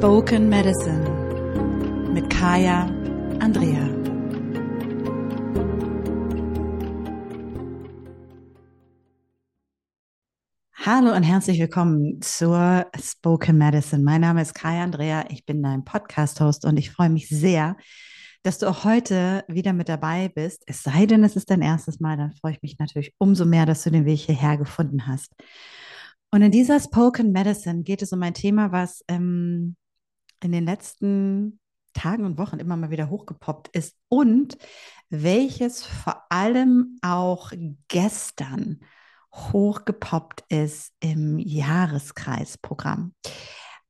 Spoken Medicine mit Kaya Andrea. Hallo und herzlich willkommen zur Spoken Medicine. Mein Name ist Kaya Andrea, ich bin dein Podcast-Host und ich freue mich sehr, dass du auch heute wieder mit dabei bist. Es sei denn, es ist dein erstes Mal, dann freue ich mich natürlich umso mehr, dass du den Weg hierher gefunden hast. Und in dieser Spoken Medicine geht es um ein Thema, was ähm, in den letzten Tagen und Wochen immer mal wieder hochgepoppt ist und welches vor allem auch gestern hochgepoppt ist im Jahreskreisprogramm.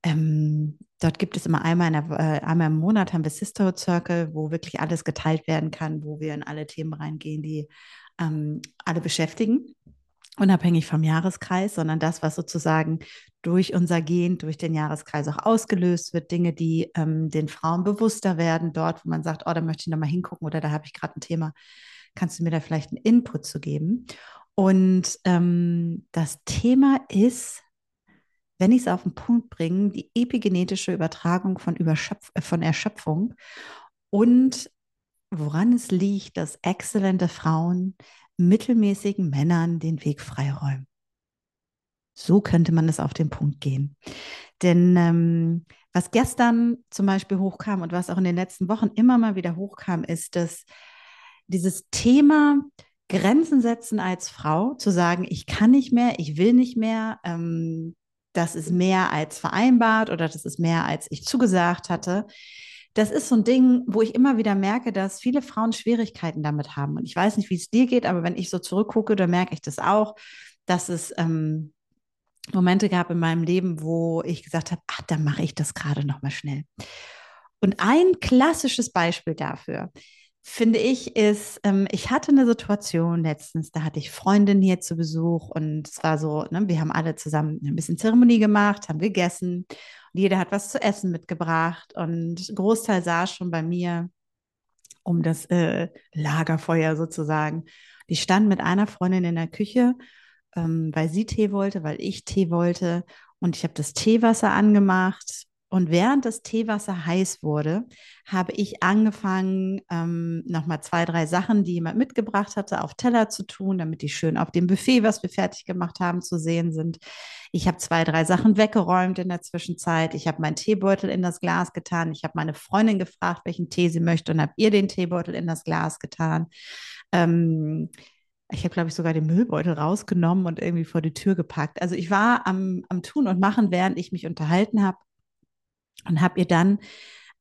Ähm, dort gibt es immer einmal, der, äh, einmal im Monat haben wir Sisterhood Circle, wo wirklich alles geteilt werden kann, wo wir in alle Themen reingehen, die ähm, alle beschäftigen unabhängig vom Jahreskreis, sondern das, was sozusagen durch unser Gehen, durch den Jahreskreis auch ausgelöst wird, Dinge, die ähm, den Frauen bewusster werden, dort, wo man sagt, oh, da möchte ich nochmal hingucken oder da habe ich gerade ein Thema, kannst du mir da vielleicht einen Input zu geben? Und ähm, das Thema ist, wenn ich es auf den Punkt bringe, die epigenetische Übertragung von, Überschöpf äh, von Erschöpfung und woran es liegt, dass exzellente Frauen mittelmäßigen Männern den Weg freiräumen. So könnte man es auf den Punkt gehen. Denn ähm, was gestern zum Beispiel hochkam und was auch in den letzten Wochen immer mal wieder hochkam, ist, dass dieses Thema Grenzen setzen als Frau, zu sagen, ich kann nicht mehr, ich will nicht mehr, ähm, das ist mehr als vereinbart oder das ist mehr als ich zugesagt hatte, das ist so ein Ding, wo ich immer wieder merke, dass viele Frauen Schwierigkeiten damit haben. Und ich weiß nicht, wie es dir geht, aber wenn ich so zurückgucke, dann merke ich das auch, dass es ähm, Momente gab in meinem Leben, wo ich gesagt habe, ach, dann mache ich das gerade noch mal schnell. Und ein klassisches Beispiel dafür, finde ich, ist, ähm, ich hatte eine Situation letztens, da hatte ich Freundinnen hier zu Besuch und es war so, ne, wir haben alle zusammen ein bisschen Zeremonie gemacht, haben gegessen jeder hat was zu essen mitgebracht. Und Großteil saß schon bei mir um das äh, Lagerfeuer sozusagen. Die stand mit einer Freundin in der Küche, ähm, weil sie Tee wollte, weil ich Tee wollte. Und ich habe das Teewasser angemacht und während das Teewasser heiß wurde, habe ich angefangen, ähm, nochmal zwei, drei Sachen, die jemand mitgebracht hatte, auf Teller zu tun, damit die schön auf dem Buffet, was wir fertig gemacht haben, zu sehen sind. Ich habe zwei, drei Sachen weggeräumt in der Zwischenzeit. Ich habe meinen Teebeutel in das Glas getan. Ich habe meine Freundin gefragt, welchen Tee sie möchte und habe ihr den Teebeutel in das Glas getan. Ähm, ich habe, glaube ich, sogar den Müllbeutel rausgenommen und irgendwie vor die Tür gepackt. Also ich war am, am Tun und Machen, während ich mich unterhalten habe und habe ihr dann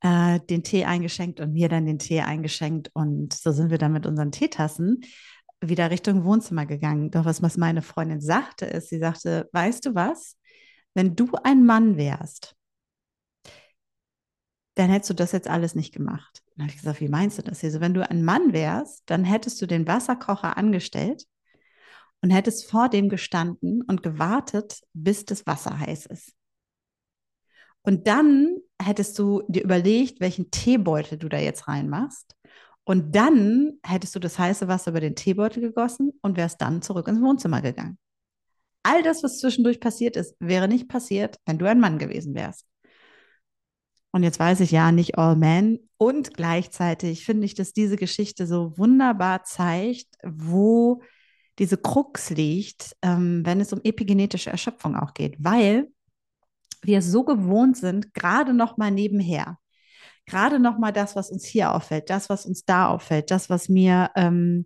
äh, den Tee eingeschenkt und mir dann den Tee eingeschenkt. Und so sind wir dann mit unseren Teetassen wieder Richtung Wohnzimmer gegangen. Doch was, was meine Freundin sagte, ist, sie sagte, weißt du was, wenn du ein Mann wärst, dann hättest du das jetzt alles nicht gemacht. Dann habe ich gesagt, wie meinst du das hier? Wenn du ein Mann wärst, dann hättest du den Wasserkocher angestellt und hättest vor dem gestanden und gewartet, bis das Wasser heiß ist. Und dann hättest du dir überlegt, welchen Teebeutel du da jetzt reinmachst. Und dann hättest du das heiße Wasser über den Teebeutel gegossen und wärst dann zurück ins Wohnzimmer gegangen. All das, was zwischendurch passiert ist, wäre nicht passiert, wenn du ein Mann gewesen wärst. Und jetzt weiß ich ja nicht all men. Und gleichzeitig finde ich, dass diese Geschichte so wunderbar zeigt, wo diese Krux liegt, ähm, wenn es um epigenetische Erschöpfung auch geht. Weil wir so gewohnt sind, gerade noch mal nebenher, gerade noch mal das, was uns hier auffällt, das, was uns da auffällt, das, was mir ähm,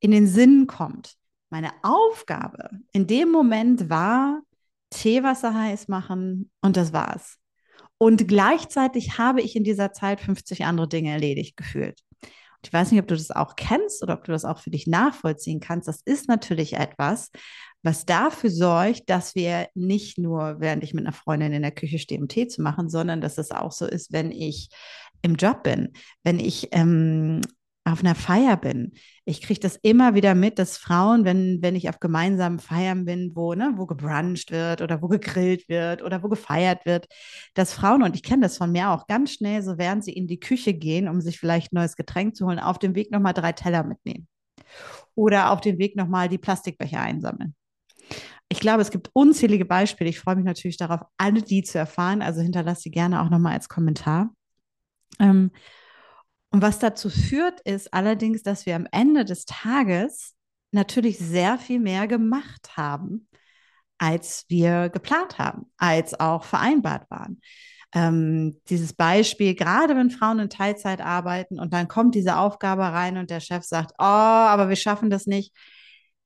in den Sinn kommt. Meine Aufgabe in dem Moment war, Teewasser heiß machen und das war's. Und gleichzeitig habe ich in dieser Zeit 50 andere Dinge erledigt gefühlt. Ich weiß nicht, ob du das auch kennst oder ob du das auch für dich nachvollziehen kannst. Das ist natürlich etwas, was dafür sorgt, dass wir nicht nur, während ich mit einer Freundin in der Küche stehe, um Tee zu machen, sondern dass es auch so ist, wenn ich im Job bin, wenn ich ähm, auf einer Feier bin. Ich kriege das immer wieder mit, dass Frauen, wenn, wenn ich auf gemeinsamen Feiern bin, wo, ne, wo gebruncht wird oder wo gegrillt wird oder wo gefeiert wird, dass Frauen, und ich kenne das von mir auch ganz schnell, so während sie in die Küche gehen, um sich vielleicht ein neues Getränk zu holen, auf dem Weg nochmal drei Teller mitnehmen. Oder auf dem Weg nochmal die Plastikbecher einsammeln. ich glaube, es gibt unzählige Beispiele. Ich freue mich natürlich darauf, alle die zu erfahren. Also hinterlasse sie gerne auch nochmal als Kommentar. Ähm, und was dazu führt, ist allerdings, dass wir am Ende des Tages natürlich sehr viel mehr gemacht haben, als wir geplant haben, als auch vereinbart waren. Ähm, dieses Beispiel, gerade wenn Frauen in Teilzeit arbeiten und dann kommt diese Aufgabe rein und der Chef sagt, oh, aber wir schaffen das nicht,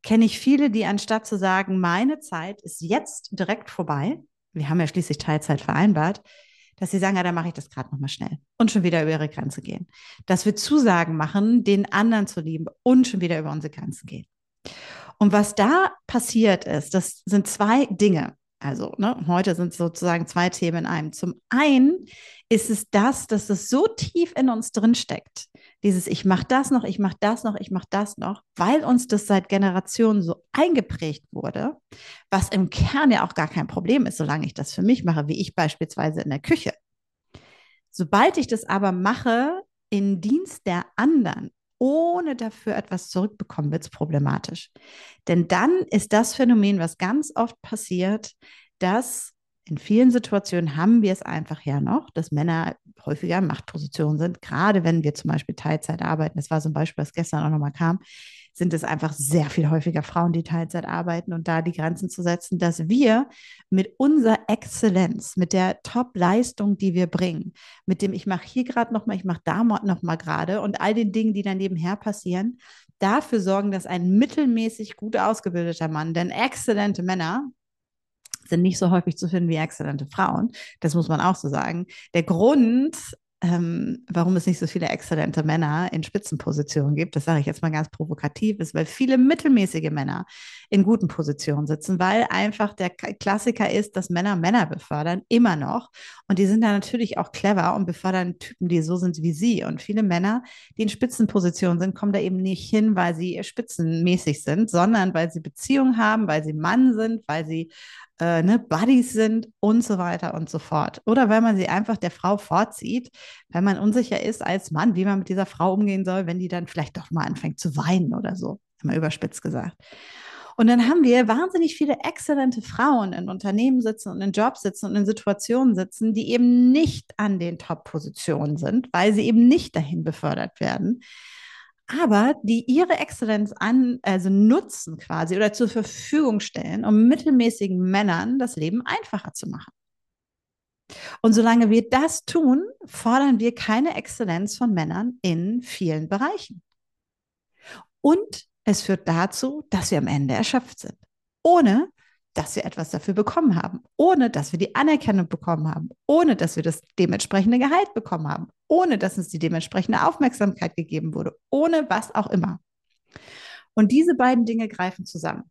kenne ich viele, die anstatt zu sagen, meine Zeit ist jetzt direkt vorbei, wir haben ja schließlich Teilzeit vereinbart, dass sie sagen, ja, dann mache ich das gerade nochmal schnell und schon wieder über ihre Grenze gehen. Dass wir Zusagen machen, den anderen zu lieben und schon wieder über unsere Grenzen gehen. Und was da passiert ist, das sind zwei Dinge. Also ne, heute sind sozusagen zwei Themen in einem. Zum einen ist es das, dass es so tief in uns drin steckt. Dieses ich mache das noch, ich mache das noch, ich mache das noch, weil uns das seit Generationen so eingeprägt wurde, was im Kern ja auch gar kein Problem ist, solange ich das für mich mache, wie ich beispielsweise in der Küche. Sobald ich das aber mache in Dienst der anderen, ohne dafür etwas zurückbekommen, wird es problematisch. Denn dann ist das Phänomen, was ganz oft passiert, dass in vielen Situationen haben wir es einfach ja noch, dass Männer häufiger in Machtpositionen sind, gerade wenn wir zum Beispiel Teilzeit arbeiten. Das war so ein Beispiel, das gestern auch nochmal kam sind es einfach sehr viel häufiger Frauen, die Teilzeit arbeiten und da die Grenzen zu setzen, dass wir mit unserer Exzellenz, mit der Top-Leistung, die wir bringen, mit dem ich mache hier gerade nochmal, ich mache da nochmal gerade und all den Dingen, die dann nebenher passieren, dafür sorgen, dass ein mittelmäßig gut ausgebildeter Mann, denn exzellente Männer, sind nicht so häufig zu finden wie exzellente Frauen. Das muss man auch so sagen. Der Grund, ähm, warum es nicht so viele exzellente Männer in Spitzenpositionen gibt, das sage ich jetzt mal ganz provokativ, ist, weil viele mittelmäßige Männer in guten Positionen sitzen, weil einfach der Klassiker ist, dass Männer Männer befördern, immer noch. Und die sind da natürlich auch clever und befördern Typen, die so sind wie sie. Und viele Männer, die in Spitzenpositionen sind, kommen da eben nicht hin, weil sie spitzenmäßig sind, sondern weil sie Beziehungen haben, weil sie Mann sind, weil sie äh, ne, Buddies sind und so weiter und so fort. Oder weil man sie einfach der Frau vorzieht, weil man unsicher ist als Mann, wie man mit dieser Frau umgehen soll, wenn die dann vielleicht doch mal anfängt zu weinen oder so, immer überspitzt gesagt. Und dann haben wir wahnsinnig viele exzellente Frauen in Unternehmen sitzen und in Jobs sitzen und in Situationen sitzen, die eben nicht an den Top-Positionen sind, weil sie eben nicht dahin befördert werden, aber die ihre Exzellenz an, also nutzen quasi oder zur Verfügung stellen, um mittelmäßigen Männern das Leben einfacher zu machen. Und solange wir das tun, fordern wir keine Exzellenz von Männern in vielen Bereichen. Und es führt dazu, dass wir am Ende erschöpft sind, ohne dass wir etwas dafür bekommen haben, ohne dass wir die Anerkennung bekommen haben, ohne dass wir das dementsprechende Gehalt bekommen haben, ohne dass uns die dementsprechende Aufmerksamkeit gegeben wurde, ohne was auch immer. Und diese beiden Dinge greifen zusammen.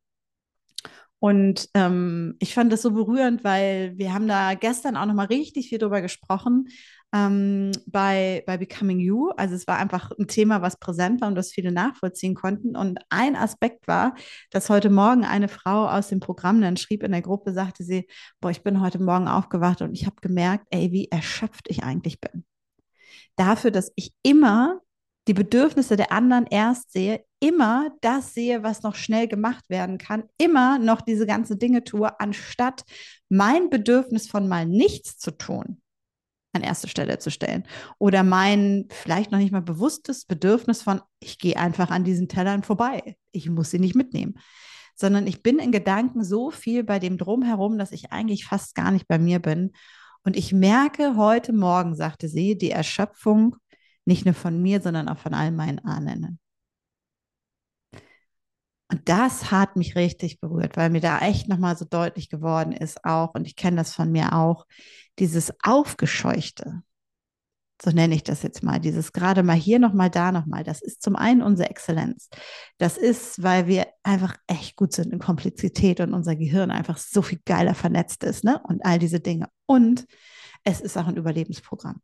Und ähm, ich fand das so berührend, weil wir haben da gestern auch noch mal richtig viel drüber gesprochen ähm, bei, bei Becoming You. Also es war einfach ein Thema, was präsent war und das viele nachvollziehen konnten. Und ein Aspekt war, dass heute Morgen eine Frau aus dem Programm dann schrieb in der Gruppe, sagte sie, boah, ich bin heute Morgen aufgewacht und ich habe gemerkt, ey, wie erschöpft ich eigentlich bin. Dafür, dass ich immer die Bedürfnisse der anderen erst sehe, immer das sehe, was noch schnell gemacht werden kann, immer noch diese ganzen Dinge tue, anstatt mein Bedürfnis von mal nichts zu tun an erste Stelle zu stellen. Oder mein vielleicht noch nicht mal bewusstes Bedürfnis von, ich gehe einfach an diesen Tellern vorbei. Ich muss sie nicht mitnehmen. Sondern ich bin in Gedanken so viel bei dem Drumherum, dass ich eigentlich fast gar nicht bei mir bin. Und ich merke heute Morgen, sagte sie, die Erschöpfung nicht nur von mir, sondern auch von all meinen Ahnen. Und das hat mich richtig berührt, weil mir da echt nochmal so deutlich geworden ist auch, und ich kenne das von mir auch, dieses Aufgescheuchte, so nenne ich das jetzt mal, dieses gerade mal hier nochmal, da nochmal, das ist zum einen unsere Exzellenz. Das ist, weil wir einfach echt gut sind in Komplexität und unser Gehirn einfach so viel geiler vernetzt ist, ne? Und all diese Dinge. Und es ist auch ein Überlebensprogramm.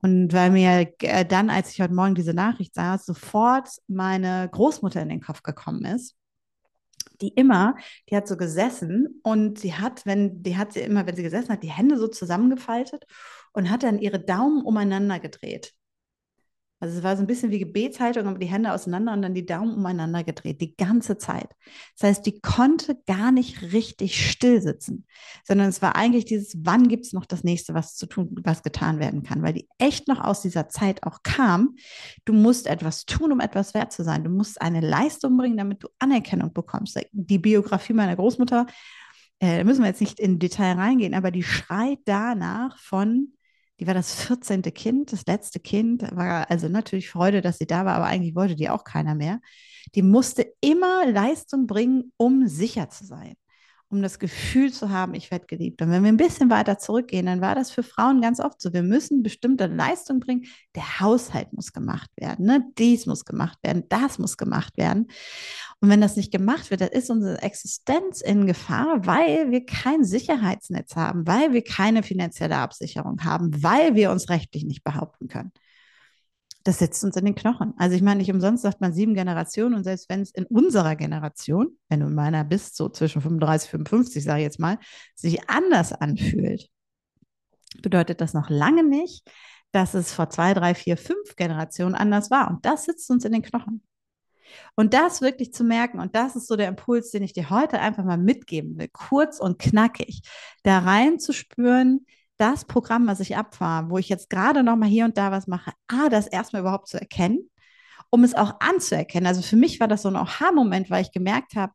Und weil mir äh, dann, als ich heute Morgen diese Nachricht sah, sofort meine Großmutter in den Kopf gekommen ist, die immer, die hat so gesessen und sie hat, wenn, die hat sie immer, wenn sie gesessen hat, die Hände so zusammengefaltet und hat dann ihre Daumen umeinander gedreht. Also es war so ein bisschen wie Gebetshaltung, aber die Hände auseinander und dann die Daumen umeinander gedreht, die ganze Zeit. Das heißt, die konnte gar nicht richtig still sitzen, sondern es war eigentlich dieses, wann gibt es noch das nächste, was zu tun, was getan werden kann, weil die echt noch aus dieser Zeit auch kam. Du musst etwas tun, um etwas wert zu sein. Du musst eine Leistung bringen, damit du Anerkennung bekommst. Die Biografie meiner Großmutter, äh, da müssen wir jetzt nicht in Detail reingehen, aber die schreit danach von die war das 14. Kind, das letzte Kind, war also natürlich Freude, dass sie da war, aber eigentlich wollte die auch keiner mehr. Die musste immer Leistung bringen, um sicher zu sein um das Gefühl zu haben, ich werde geliebt. Und wenn wir ein bisschen weiter zurückgehen, dann war das für Frauen ganz oft so. Wir müssen bestimmte Leistung bringen. Der Haushalt muss gemacht werden, ne? dies muss gemacht werden, das muss gemacht werden. Und wenn das nicht gemacht wird, dann ist unsere Existenz in Gefahr, weil wir kein Sicherheitsnetz haben, weil wir keine finanzielle Absicherung haben, weil wir uns rechtlich nicht behaupten können das sitzt uns in den Knochen. Also ich meine, nicht umsonst sagt man sieben Generationen und selbst wenn es in unserer Generation, wenn du in meiner bist, so zwischen 35 und 55, sage ich jetzt mal, sich anders anfühlt, bedeutet das noch lange nicht, dass es vor zwei, drei, vier, fünf Generationen anders war. Und das sitzt uns in den Knochen. Und das wirklich zu merken, und das ist so der Impuls, den ich dir heute einfach mal mitgeben will, kurz und knackig, da rein zu spüren, das Programm, was ich abfahre, wo ich jetzt gerade noch mal hier und da was mache, ah, das erstmal überhaupt zu erkennen, um es auch anzuerkennen. Also für mich war das so ein Aha-Moment, weil ich gemerkt habe,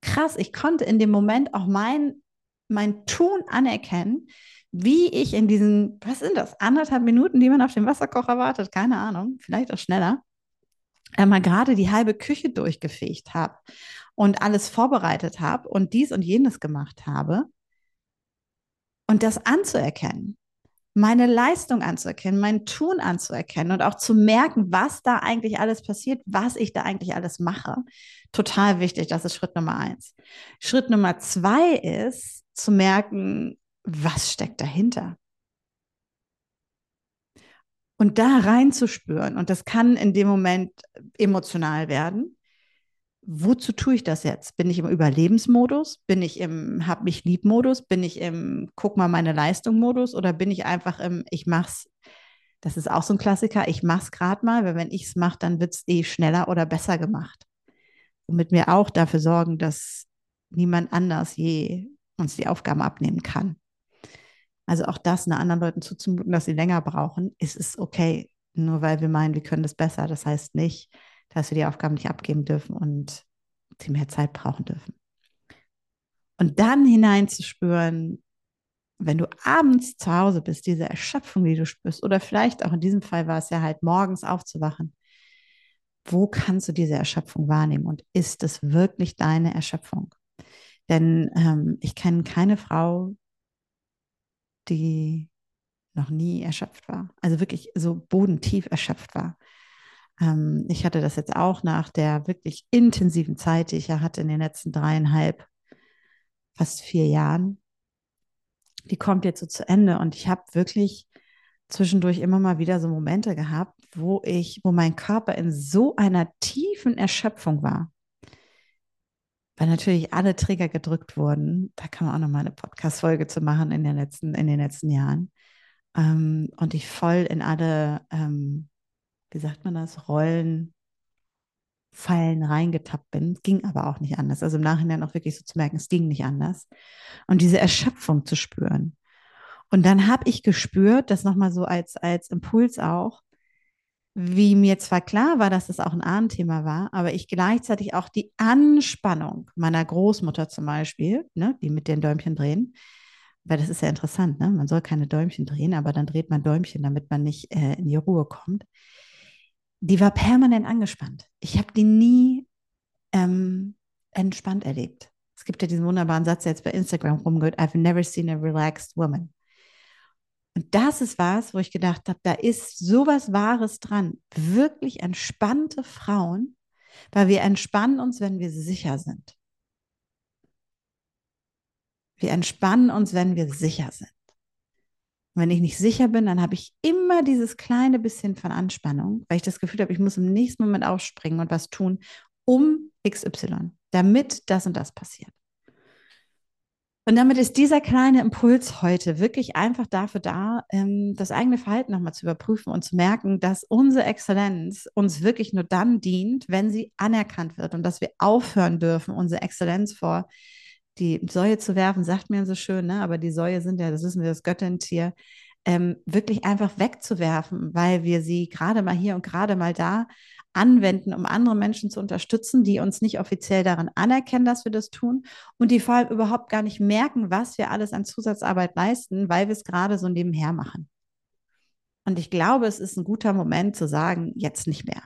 krass, ich konnte in dem Moment auch mein, mein Tun anerkennen, wie ich in diesen, was sind das, anderthalb Minuten, die man auf den Wasserkocher wartet, keine Ahnung, vielleicht auch schneller, einmal gerade die halbe Küche durchgefegt habe und alles vorbereitet habe und dies und jenes gemacht habe und das anzuerkennen, meine Leistung anzuerkennen, mein Tun anzuerkennen und auch zu merken, was da eigentlich alles passiert, was ich da eigentlich alles mache. Total wichtig, das ist Schritt Nummer eins. Schritt Nummer zwei ist zu merken, was steckt dahinter. Und da reinzuspüren. Und das kann in dem Moment emotional werden wozu tue ich das jetzt? Bin ich im Überlebensmodus? Bin ich im Hab mich lieb Modus? Bin ich im Guck mal meine Leistung Modus? Oder bin ich einfach im Ich mach's? Das ist auch so ein Klassiker. Ich mach's gerade mal, weil wenn ich es mache, dann wird es eh schneller oder besser gemacht. Womit wir auch dafür sorgen, dass niemand anders je uns die Aufgaben abnehmen kann. Also auch das, ne, anderen Leuten zuzumuten, dass sie länger brauchen, ist es okay. Nur weil wir meinen, wir können das besser. Das heißt nicht, dass wir die Aufgaben nicht abgeben dürfen und sie mehr Zeit brauchen dürfen. Und dann hineinzuspüren, wenn du abends zu Hause bist, diese Erschöpfung, die du spürst, oder vielleicht auch in diesem Fall war es ja halt morgens aufzuwachen, wo kannst du diese Erschöpfung wahrnehmen und ist es wirklich deine Erschöpfung? Denn ähm, ich kenne keine Frau, die noch nie erschöpft war, also wirklich so bodentief erschöpft war. Ähm, ich hatte das jetzt auch nach der wirklich intensiven Zeit, die ich ja hatte in den letzten dreieinhalb, fast vier Jahren. Die kommt jetzt so zu Ende und ich habe wirklich zwischendurch immer mal wieder so Momente gehabt, wo ich, wo mein Körper in so einer tiefen Erschöpfung war. Weil natürlich alle Trigger gedrückt wurden. Da kann man auch noch mal eine Podcast-Folge zu machen in den letzten, in den letzten Jahren. Ähm, und ich voll in alle ähm, wie sagt man das, Rollen, Fallen reingetappt bin. Ging aber auch nicht anders. Also im Nachhinein auch wirklich so zu merken, es ging nicht anders. Und diese Erschöpfung zu spüren. Und dann habe ich gespürt, das nochmal so als, als Impuls auch, wie mir zwar klar war, dass es auch ein Ahnenthema war, aber ich gleichzeitig auch die Anspannung meiner Großmutter zum Beispiel, ne, die mit den Däumchen drehen, weil das ist ja interessant, ne? man soll keine Däumchen drehen, aber dann dreht man Däumchen, damit man nicht äh, in die Ruhe kommt die war permanent angespannt. Ich habe die nie ähm, entspannt erlebt. Es gibt ja diesen wunderbaren Satz, der jetzt bei Instagram rumgeht, I've never seen a relaxed woman. Und das ist was, wo ich gedacht habe, da ist sowas Wahres dran. Wirklich entspannte Frauen, weil wir entspannen uns, wenn wir sicher sind. Wir entspannen uns, wenn wir sicher sind. Wenn ich nicht sicher bin, dann habe ich immer dieses kleine bisschen von Anspannung, weil ich das Gefühl habe, ich muss im nächsten Moment aufspringen und was tun, um XY, damit das und das passiert. Und damit ist dieser kleine Impuls heute wirklich einfach dafür da, ähm, das eigene Verhalten nochmal zu überprüfen und zu merken, dass unsere Exzellenz uns wirklich nur dann dient, wenn sie anerkannt wird und dass wir aufhören dürfen, unsere Exzellenz vor die Säue zu werfen, sagt mir so schön, ne? aber die Säue sind ja, das wissen wir, das Göttentier, ähm, wirklich einfach wegzuwerfen, weil wir sie gerade mal hier und gerade mal da anwenden, um andere Menschen zu unterstützen, die uns nicht offiziell daran anerkennen, dass wir das tun und die vor allem überhaupt gar nicht merken, was wir alles an Zusatzarbeit leisten, weil wir es gerade so nebenher machen. Und ich glaube, es ist ein guter Moment zu sagen, jetzt nicht mehr.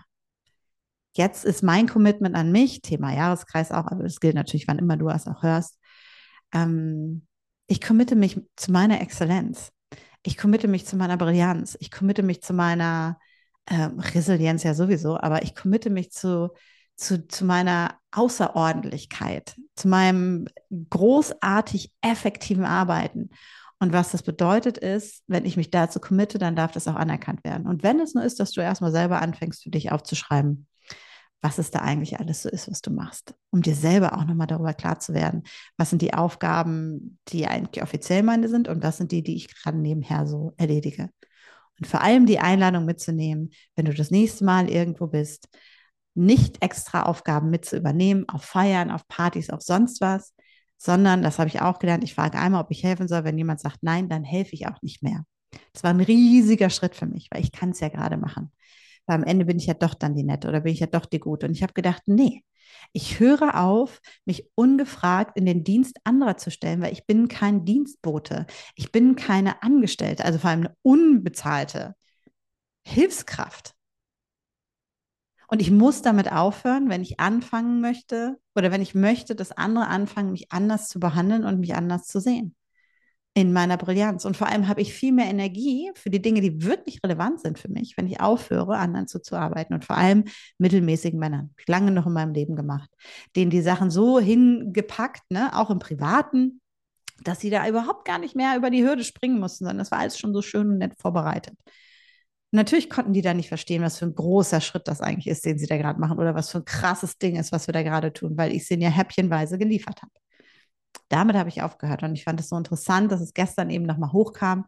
Jetzt ist mein Commitment an mich, Thema Jahreskreis auch, aber das gilt natürlich, wann immer du es auch hörst. Ähm, ich committe mich zu meiner Exzellenz. Ich committe mich zu meiner Brillanz. Ich committe mich zu meiner äh, Resilienz ja sowieso, aber ich committe mich zu, zu, zu meiner Außerordentlichkeit, zu meinem großartig effektiven Arbeiten. Und was das bedeutet ist, wenn ich mich dazu committe, dann darf das auch anerkannt werden. Und wenn es nur ist, dass du erstmal selber anfängst, für dich aufzuschreiben, was es da eigentlich alles so ist, was du machst, um dir selber auch nochmal darüber klar zu werden, was sind die Aufgaben, die eigentlich offiziell meine sind und was sind die, die ich gerade nebenher so erledige. Und vor allem die Einladung mitzunehmen, wenn du das nächste Mal irgendwo bist, nicht extra Aufgaben mit zu übernehmen, auf Feiern, auf Partys, auf sonst was, sondern, das habe ich auch gelernt, ich frage einmal, ob ich helfen soll. Wenn jemand sagt nein, dann helfe ich auch nicht mehr. Das war ein riesiger Schritt für mich, weil ich kann es ja gerade machen. Weil am Ende bin ich ja doch dann die Nette oder bin ich ja doch die Gute. Und ich habe gedacht, nee, ich höre auf, mich ungefragt in den Dienst anderer zu stellen, weil ich bin kein Dienstbote. Ich bin keine Angestellte, also vor allem eine unbezahlte Hilfskraft. Und ich muss damit aufhören, wenn ich anfangen möchte oder wenn ich möchte, dass andere anfangen, mich anders zu behandeln und mich anders zu sehen in meiner Brillanz. Und vor allem habe ich viel mehr Energie für die Dinge, die wirklich relevant sind für mich, wenn ich aufhöre, anderen zuzuarbeiten. Und vor allem mittelmäßigen Männern. Habe ich lange noch in meinem Leben gemacht. Denen die Sachen so hingepackt, ne, auch im Privaten, dass sie da überhaupt gar nicht mehr über die Hürde springen mussten, sondern das war alles schon so schön und nett vorbereitet. Natürlich konnten die da nicht verstehen, was für ein großer Schritt das eigentlich ist, den sie da gerade machen oder was für ein krasses Ding ist, was wir da gerade tun, weil ich sie ja häppchenweise geliefert habe damit habe ich aufgehört. Und ich fand es so interessant, dass es gestern eben nochmal hochkam.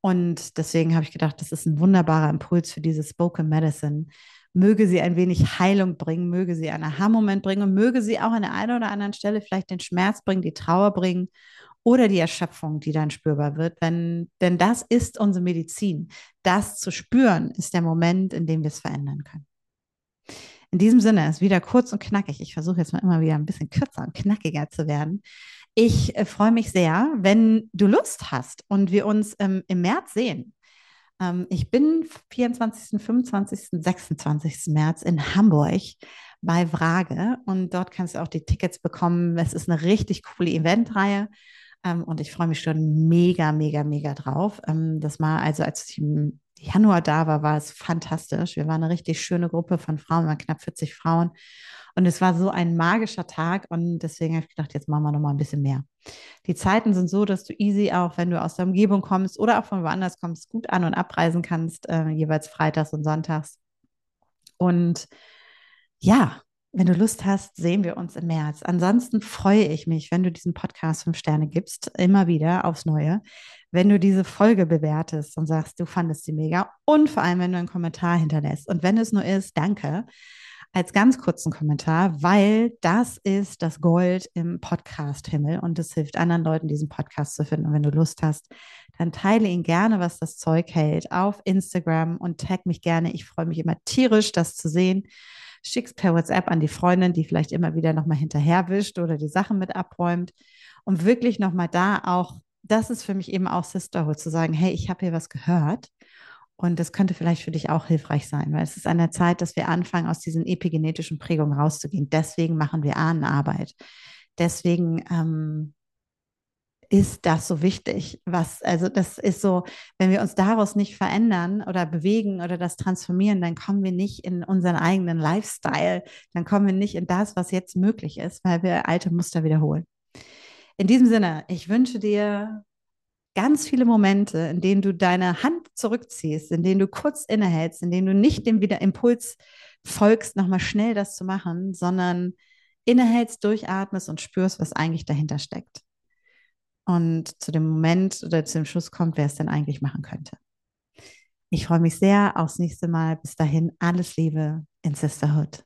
Und deswegen habe ich gedacht, das ist ein wunderbarer Impuls für diese Spoken Medicine. Möge sie ein wenig Heilung bringen, möge sie einen Aha-Moment bringen und möge sie auch an der einen oder anderen Stelle vielleicht den Schmerz bringen, die Trauer bringen oder die Erschöpfung, die dann spürbar wird. Wenn, denn das ist unsere Medizin. Das zu spüren ist der Moment, in dem wir es verändern können. In diesem Sinne ist wieder kurz und knackig. Ich versuche jetzt mal immer wieder ein bisschen kürzer und knackiger zu werden. Ich äh, freue mich sehr, wenn du Lust hast und wir uns ähm, im März sehen. Ähm, ich bin 24., 25., 26. März in Hamburg bei Frage und dort kannst du auch die Tickets bekommen. Es ist eine richtig coole Eventreihe. Ähm, und ich freue mich schon mega, mega, mega drauf. Ähm, das war also, als ich im Januar da war, war es fantastisch. Wir waren eine richtig schöne Gruppe von Frauen, waren knapp 40 Frauen. Und es war so ein magischer Tag und deswegen habe ich gedacht, jetzt machen wir noch mal ein bisschen mehr. Die Zeiten sind so, dass du easy auch, wenn du aus der Umgebung kommst oder auch von woanders kommst, gut an- und abreisen kannst, äh, jeweils freitags und sonntags. Und ja, wenn du Lust hast, sehen wir uns im März. Ansonsten freue ich mich, wenn du diesen Podcast fünf Sterne gibst, immer wieder aufs Neue. Wenn du diese Folge bewertest und sagst, du fandest sie mega und vor allem, wenn du einen Kommentar hinterlässt. Und wenn es nur ist, danke, als ganz kurzen Kommentar, weil das ist das Gold im Podcast-Himmel und es hilft anderen Leuten, diesen Podcast zu finden. Und wenn du Lust hast, dann teile ihn gerne, was das Zeug hält, auf Instagram und tag mich gerne. Ich freue mich immer tierisch, das zu sehen schickst per WhatsApp an die Freundin, die vielleicht immer wieder nochmal hinterherwischt oder die Sachen mit abräumt. Und wirklich nochmal da auch, das ist für mich eben auch Sisterhood, zu sagen, hey, ich habe hier was gehört. Und das könnte vielleicht für dich auch hilfreich sein, weil es ist an der Zeit, dass wir anfangen, aus diesen epigenetischen Prägungen rauszugehen. Deswegen machen wir Ahnenarbeit. Deswegen ähm, ist das so wichtig? Was, also das ist so, wenn wir uns daraus nicht verändern oder bewegen oder das transformieren, dann kommen wir nicht in unseren eigenen Lifestyle, dann kommen wir nicht in das, was jetzt möglich ist, weil wir alte Muster wiederholen. In diesem Sinne, ich wünsche dir ganz viele Momente, in denen du deine Hand zurückziehst, in denen du kurz innehältst, in denen du nicht dem wieder Impuls folgst, nochmal schnell das zu machen, sondern innehältst, durchatmest und spürst, was eigentlich dahinter steckt. und zu dem Moment oder zu dem Schluss kommt, wer es denn eigentlich machen könnte. Ich freue mich sehr aufs nächste Mal. Bis dahin alles Liebe in Sisterhood.